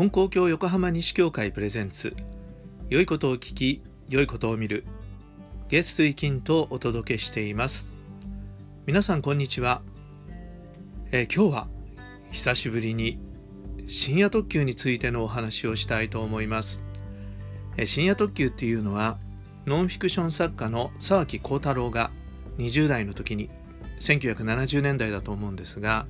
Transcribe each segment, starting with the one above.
金光教横浜西教会プレゼンツ。良いことを聞き良いことを見る。月水金とお届けしています。皆さんこんにちは、えー、今日は久しぶりに深夜特急についてのお話をしたいと思います、えー、深夜特急っていうのはノンフィクション作家の沢木幸太郎が20代の時に1970年代だと思うんですが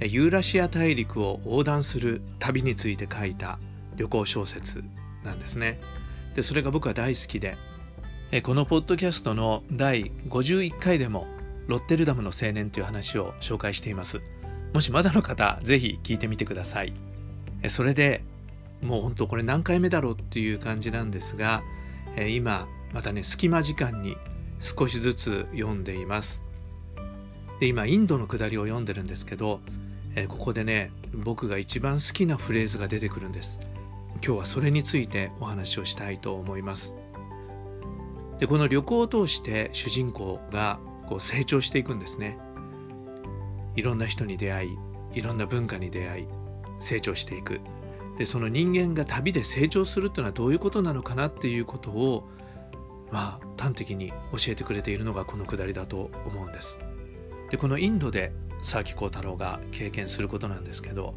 ユーラシア大陸を横断する旅について書いた旅行小説なんですね。でそれが僕は大好きでこのポッドキャストの第51回でもロッテルダムの青年という話を紹介しています。もしまだの方是非聞いてみてください。それでもう本当これ何回目だろうっていう感じなんですが今またね隙間時間に少しずつ読んでいます。で今インドの下りを読んでるんですけどえー、ここでね僕が一番好きなフレーズが出てくるんです。今日はそれについてお話をしたいと思います。でこの旅行を通して主人公がこう成長していくんですね。いろんな人に出会いいろんな文化に出会い成長していく。でその人間が旅で成長するっていうのはどういうことなのかなっていうことをまあ端的に教えてくれているのがこのくだりだと思うんです。でこのインドで佐々木幸太郎が経験することなんですけど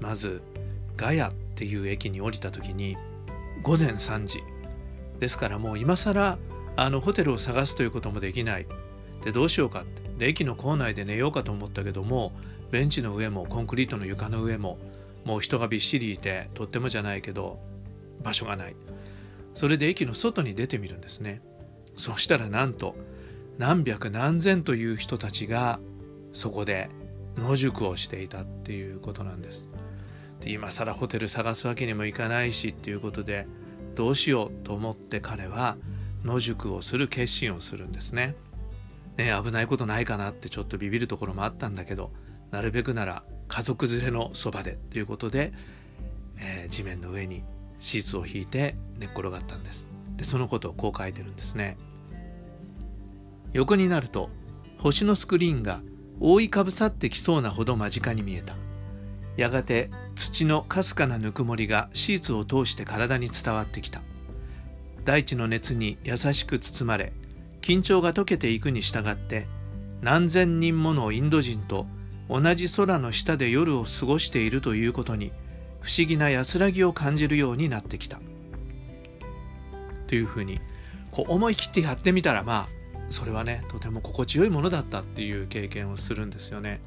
まずガヤっていう駅に降りた時に午前3時。ですからもう今更あのホテルを探すということもできない。でどうしようかって。で駅の構内で寝ようかと思ったけどもベンチの上もコンクリートの床の上ももう人がびっしりいてとってもじゃないけど場所がない。それで駅の外に出てみるんですね。そしたらなんと何百何千という人たちがそこで野宿をしていたっていうことなんです。で今更ホテル探すわけにもいかないしっていうことでどうしようと思って彼は野宿をする決心をするんですね。ね危ないことないかなってちょっとビビるところもあったんだけどなるべくなら家族連れのそばでということで、えー、地面の上にシーツを引いて寝っ転がったんです。でそのことをこう書いてるんですね。横になると星のスクリーンが覆いかぶさってきそうなほど間近に見えた。やがて土のかすかなぬくもりがシーツを通して体に伝わってきた。大地の熱に優しく包まれ緊張が解けていくに従って何千人ものインド人と同じ空の下で夜を過ごしているということに不思議な安らぎを感じるようになってきた。というふうにこう思い切ってやってみたらまあそれはねとても心地よいものだったっていう経験をするんですよね。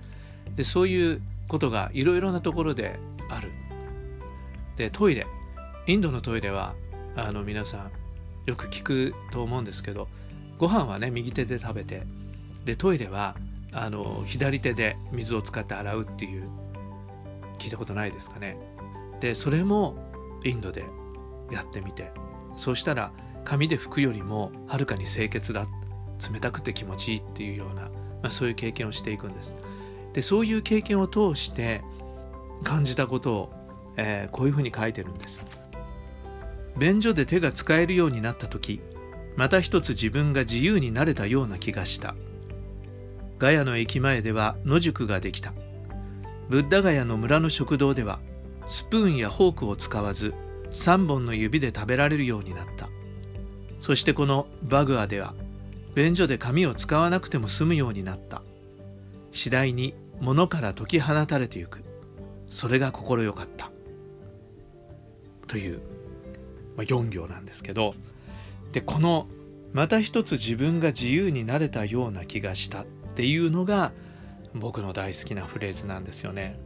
でそういうことがいろいろなところである。でトイレインドのトイレはあの皆さんよく聞くと思うんですけどご飯はね右手で食べてでトイレはあの左手で水を使って洗うっていう聞いたことないですかね。でそれもインドでやってみてそうしたら紙で拭くよりもはるかに清潔だっ冷たくて気持ちいいっていうような、まあ、そういう経験をしていくんです。でそういう経験を通して感じたことを、えー、こういうふうに書いてるんです。便所で手が使えるようになった時また一つ自分が自由になれたような気がしたガヤの駅前では野宿ができたブッダガヤの村の食堂ではスプーンやフォークを使わず3本の指で食べられるようになったそしてこのバグアでは便所で紙を使わなくても済むようになった。次第に物から解き放たれてゆく。それが心よかった。という、まあ、4行なんですけど。でこのまた一つ自分が自由になれたような気がした。っていうのが僕の大好きなフレーズなんですよね。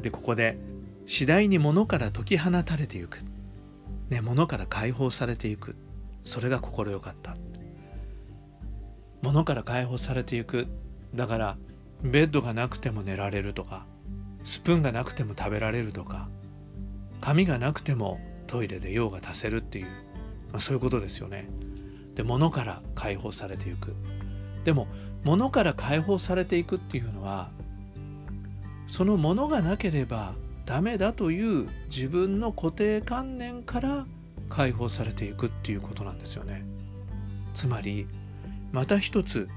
でここで次第に物から解き放たれていく、ね、物から解放されていく。それが心よかった。物から解放されていくだからベッドがなくても寝られるとかスプーンがなくても食べられるとか髪がなくてもトイレで用が足せるっていう、まあ、そういうことですよね。で物から解放されていく。でも物から解放されていくっていうのはその物がなければダメだという自分の固定観念から解放されていくっていうことなんですよね。つまりまた一つ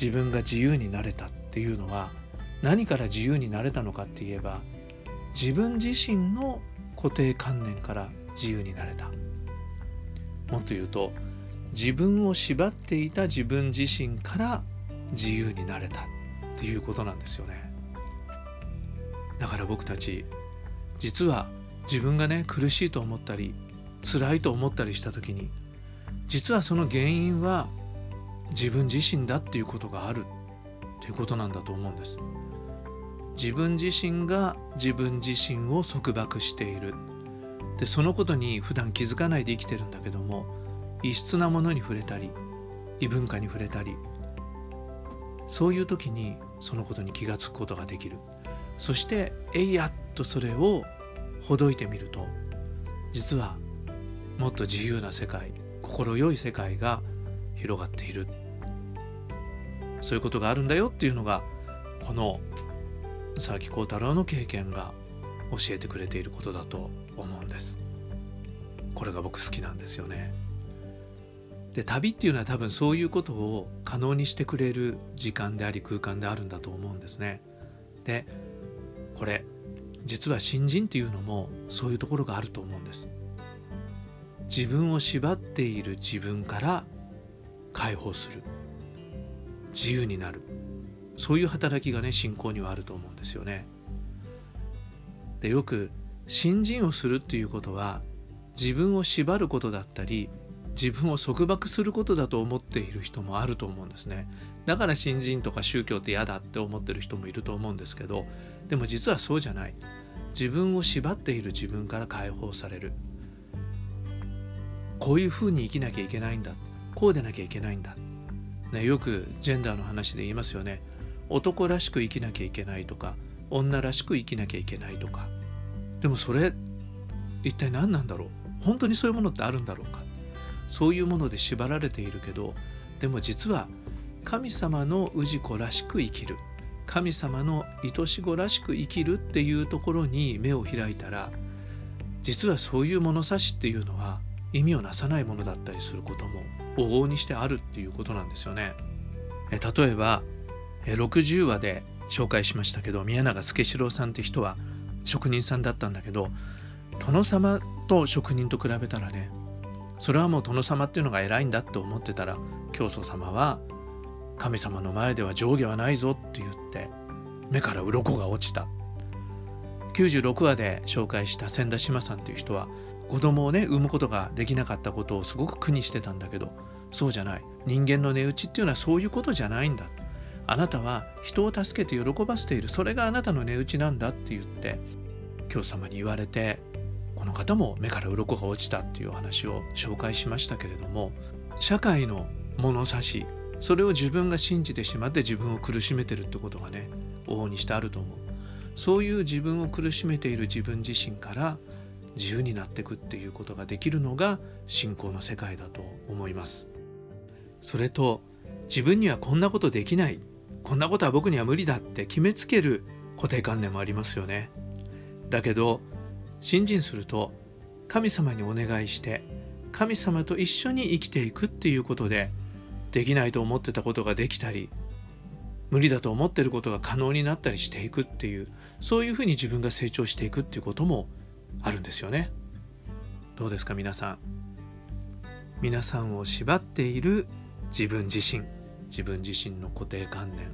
自分が自由になれたっていうのは何から自由になれたのかって言えば自分自身の固定観念から自由になれた。もっと言うと自分を縛っていた自分自身から自由になれたっていうことなんですよね。だから僕たち実は自分がね苦しいと思ったり辛いと思ったりした時に実はその原因は自分自身だっていうことがあるっていうことなんだと思うんです。自分自身が自分自身を束縛している。でそのことに普段気づかないで生きてるんだけども異質なものに触れたり異文化に触れたりそういう時にそのことに気がつくことができる。そしてえいやっとそれをほどいてみると実はもっと自由な世界心よい世界が広がっている。そういうことがあるんだよっていうのがこの佐々木幸太郎の経験が教えてくれていることだと思うんです。これが僕好きなんですよね。で旅っていうのは多分そういうことを可能にしてくれる時間であり空間であるんだと思うんですね。でこれ実は新人っていうのもそういうところがあると思うんです。自分を縛っている自分から解放する。自由になる。そういう働きがね信仰にはあると思うんですよね。でよく新人をするっていうことは自分を縛ることだったり自分を束縛することだと思っている人もあると思うんですね。だから新人とか宗教って嫌だって思ってる人もいると思うんですけどでも実はそうじゃない。自分を縛っている自分から解放される。こういうふうに生きなきゃいけないんだ。こうでなきゃいけないんだ、ね、よくジェンダーの話で言いますよね。男らしく生きなきゃいけないとか女らしく生きなきゃいけないとか。でもそれ一体何なんだろう？本当にそういうものってあるんだろうか？そういうもので縛られているけどでも実は神様の氏子らしく生きる。神様の愛し子らしく生きるっていうところに目を開いたら実はそういう物差しっていうのは意味をなさないものだったりすることも往々にしてあるっていうことなんですよね。え例えばえ60話で紹介しましたけど宮永助四郎さんって人は職人さんだったんだけど殿様と職人と比べたらねそれはもう殿様っていうのが偉いんだって思ってたら教祖様は神様の前では上下はないぞって言って目から鱗が落ちた96話で紹介した千田志麻さんっていう人は子供をね産むことができなかったことをすごく苦にしてたんだけどそうじゃない。人間の値打ちっていうのはそういうことじゃないんだ。あなたは人を助けて喜ばせている。それがあなたの値打ちなんだって言って教祖様に言われてこの方も目から鱗が落ちたっていうお話を紹介しましたけれども社会の物差しそれを自分が信じてしまって自分を苦しめてるってことがね往々にしてあると思う。そういう自分を苦しめている自分自身から自由になっていくっていうことができるのが信仰の世界だと思います。それと自分にはこんなことできない。こんなことは僕には無理だって決めつける固定観念もありますよね。だけど信心すると神様にお願いして神様と一緒に生きていくっていうことでできないと思ってたことができたり無理だと思ってることが可能になったりしていくっていうそういうふうに自分が成長していくっていうこともあるんですよね。どうですか皆さん？皆さんを縛っている自分自身。自分自身の固定観念っ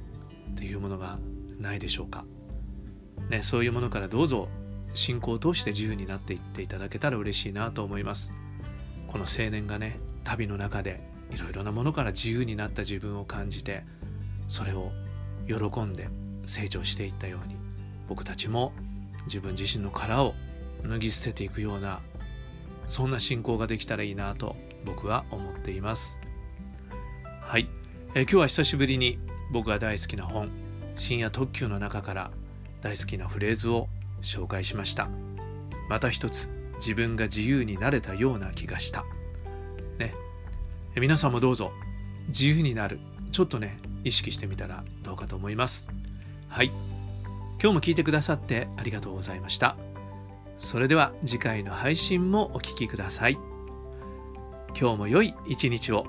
ていうものがないでしょうか、ね、そういうものからどうぞ信仰を通して自由になっていっていただけたら嬉しいなと思います。この青年がね旅の中でいろいろなものから自由になった自分を感じてそれを喜んで成長していったように僕たちも自分自身の殻を脱ぎ捨てていくようなそんな信仰ができたらいいなと僕は思っています。はい。え今日は久しぶりに僕が大好きな本「深夜特急」の中から大好きなフレーズを紹介しました。また一つ自分が自由になれたような気がした。ね。皆さんもどうぞ自由になる。ちょっとね意識してみたらどうかと思います。はい。今日も聞いてくださってありがとうございました。それでは次回の配信もお聴きください。今日も良い一日を。